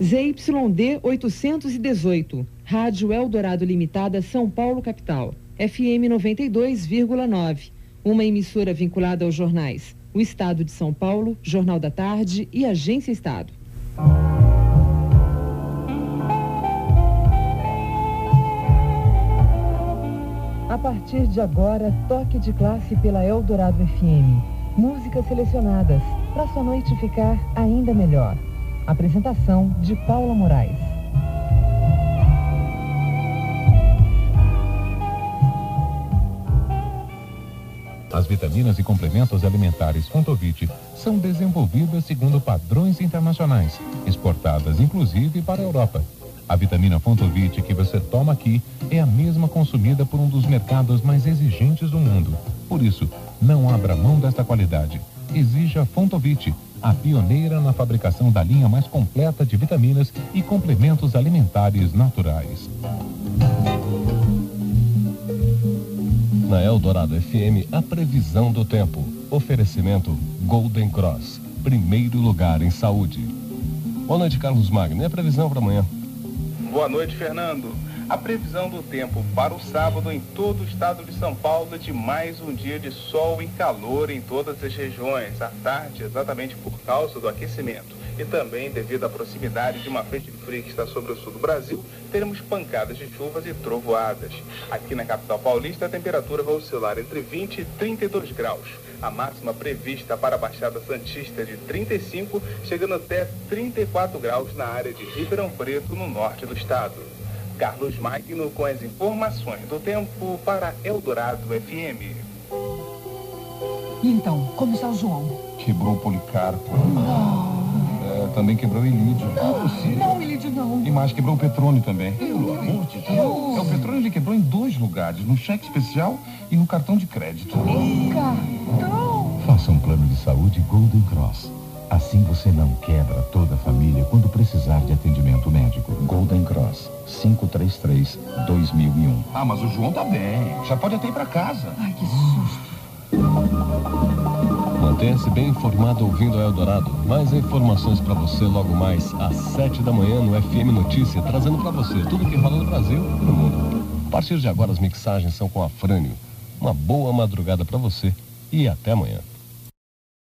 ZYD 818, Rádio Eldorado Limitada, São Paulo, capital. FM 92,9. Uma emissora vinculada aos jornais O Estado de São Paulo, Jornal da Tarde e Agência Estado. A partir de agora, toque de classe pela Eldorado FM. Músicas selecionadas para sua noite ficar ainda melhor. Apresentação de Paula Moraes. As vitaminas e complementos alimentares Fontovit são desenvolvidas segundo padrões internacionais, exportadas inclusive para a Europa. A vitamina Fontovit que você toma aqui é a mesma consumida por um dos mercados mais exigentes do mundo. Por isso, não abra mão desta qualidade. Exija Fontovit a pioneira na fabricação da linha mais completa de vitaminas e complementos alimentares naturais. Na Eldorado FM, a previsão do tempo. Oferecimento Golden Cross. Primeiro lugar em saúde. Boa noite, Carlos Magno. E a previsão para amanhã? Boa noite, Fernando. A previsão do tempo para o sábado em todo o estado de São Paulo é de mais um dia de sol e calor em todas as regiões. À tarde, exatamente por causa do aquecimento e também devido à proximidade de uma frente fria que está sobre o sul do Brasil, teremos pancadas de chuvas e trovoadas. Aqui na capital paulista, a temperatura vai oscilar entre 20 e 32 graus. A máxima prevista para a Baixada Santista é de 35, chegando até 34 graus na área de Ribeirão Preto, no norte do estado. Carlos Magno com as informações do tempo para Eldorado FM. E então, como está o João? Quebrou o Policarpo. É, também quebrou o Ilídio. Não, Ilídio não. E mais, quebrou o Petrone também. Pelo amor de Deus. É, o Petrone ele quebrou em dois lugares, no cheque especial e no cartão de crédito. Cartão? Faça um plano de saúde Golden Cross. Assim você não quebra toda a família quando precisar de atendimento médico. Golden Cross, 533-2001. Ah, mas o João tá bem. Já pode até ir pra casa. Ai, que susto. Mantenha-se bem informado ouvindo a Eldorado. Mais informações para você logo mais às 7 da manhã no FM Notícia, trazendo para você tudo que rola no Brasil e no mundo. A partir de agora as mixagens são com a Frânio. Uma boa madrugada para você e até amanhã.